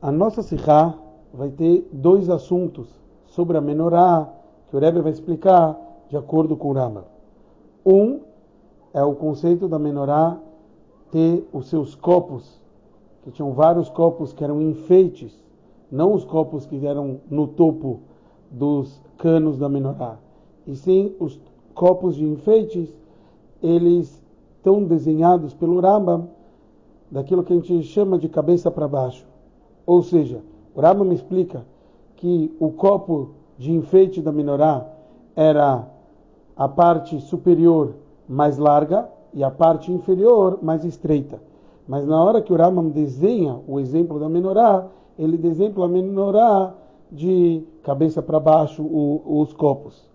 A nossa Sikha vai ter dois assuntos sobre a menorá que o Rebbe vai explicar de acordo com o Rama. Um é o conceito da menorá ter os seus copos, que tinham vários copos que eram enfeites, não os copos que eram no topo dos canos da menorá, e sim os copos de enfeites, eles estão desenhados pelo Rambam daquilo que a gente chama de cabeça para baixo. Ou seja, o Rama me explica que o copo de enfeite da menorá era a parte superior mais larga e a parte inferior mais estreita. Mas na hora que o Rambam desenha o exemplo da menorá, ele desenha a menorá de cabeça para baixo o, os copos.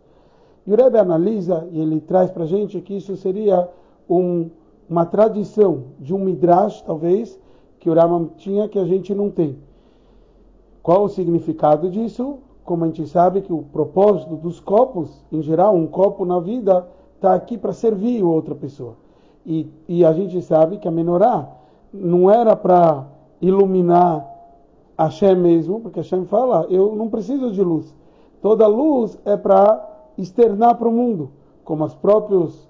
E o Rebbe analisa e ele traz para a gente que isso seria um, uma tradição de um midrash, talvez, que o Rambam tinha que a gente não tem. Qual o significado disso? Como a gente sabe que o propósito dos copos, em geral, um copo na vida está aqui para servir outra pessoa. E, e a gente sabe que a menorá não era para iluminar Hashem mesmo, porque Hashem fala, eu não preciso de luz. Toda luz é para externar para o mundo, como as próprias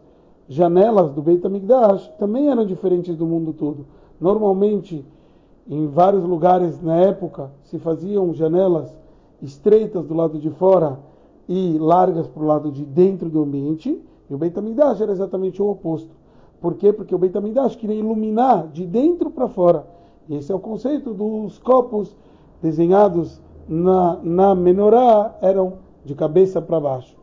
janelas do Beit HaMikdash também eram diferentes do mundo todo. Normalmente, em vários lugares na época, se faziam janelas estreitas do lado de fora e largas para o lado de dentro do ambiente, e o Beit era exatamente o oposto. Por quê? Porque o Beit queria iluminar de dentro para fora. E esse é o conceito dos copos desenhados na, na menorá, eram de cabeça para baixo.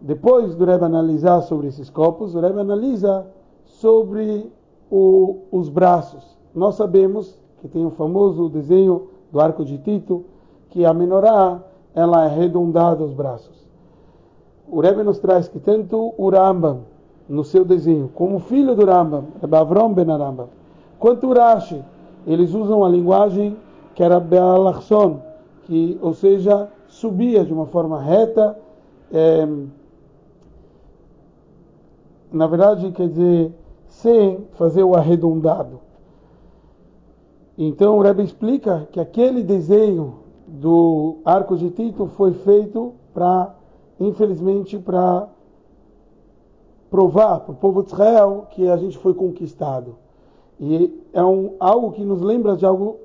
Depois do Rebbe analisar sobre esses copos, o Rebbe analisa sobre o, os braços. Nós sabemos que tem o famoso desenho do arco de Tito, que a menorá ela é arredondada os braços. O Rebbe nos traz que tanto o Rambam, no seu desenho, como o filho do Rambam, Rebbe Avrom ben Arambam, quanto o Rashi, eles usam a linguagem que era Bealachson, que, ou seja, subia de uma forma reta, é, na verdade, quer dizer, sem fazer o arredondado. Então o Rebbe explica que aquele desenho do arco de Tito foi feito para, infelizmente, para provar para o povo de Israel que a gente foi conquistado. E é um, algo que nos lembra de algo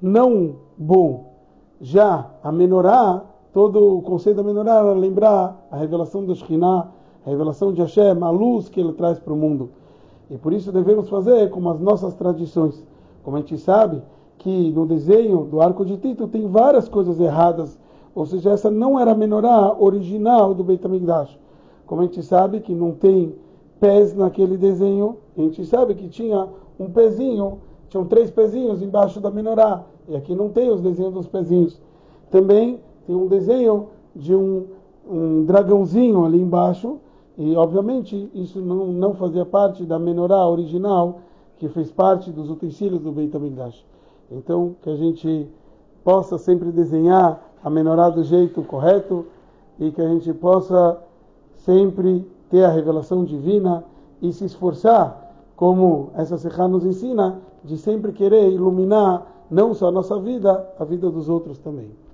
não bom. Já a menorá, todo o conceito da menorá era lembrar a revelação do Shekhinah, a revelação de Hashem, a luz que ele traz para o mundo. E por isso devemos fazer como as nossas tradições. Como a gente sabe que no desenho do arco de Tito tem várias coisas erradas, ou seja, essa não era a menorá original do Beit HaMikdash. Como a gente sabe que não tem pés naquele desenho, a gente sabe que tinha um pezinho, tinham três pezinhos embaixo da menorá, e aqui não tem os desenhos dos pezinhos. Também tem um desenho de um, um dragãozinho ali embaixo, e, obviamente, isso não, não fazia parte da menorá original, que fez parte dos utensílios do Beit HaMikdash. Então, que a gente possa sempre desenhar a menorá do jeito correto e que a gente possa sempre ter a revelação divina e se esforçar, como essa Sechá nos ensina, de sempre querer iluminar não só a nossa vida, a vida dos outros também.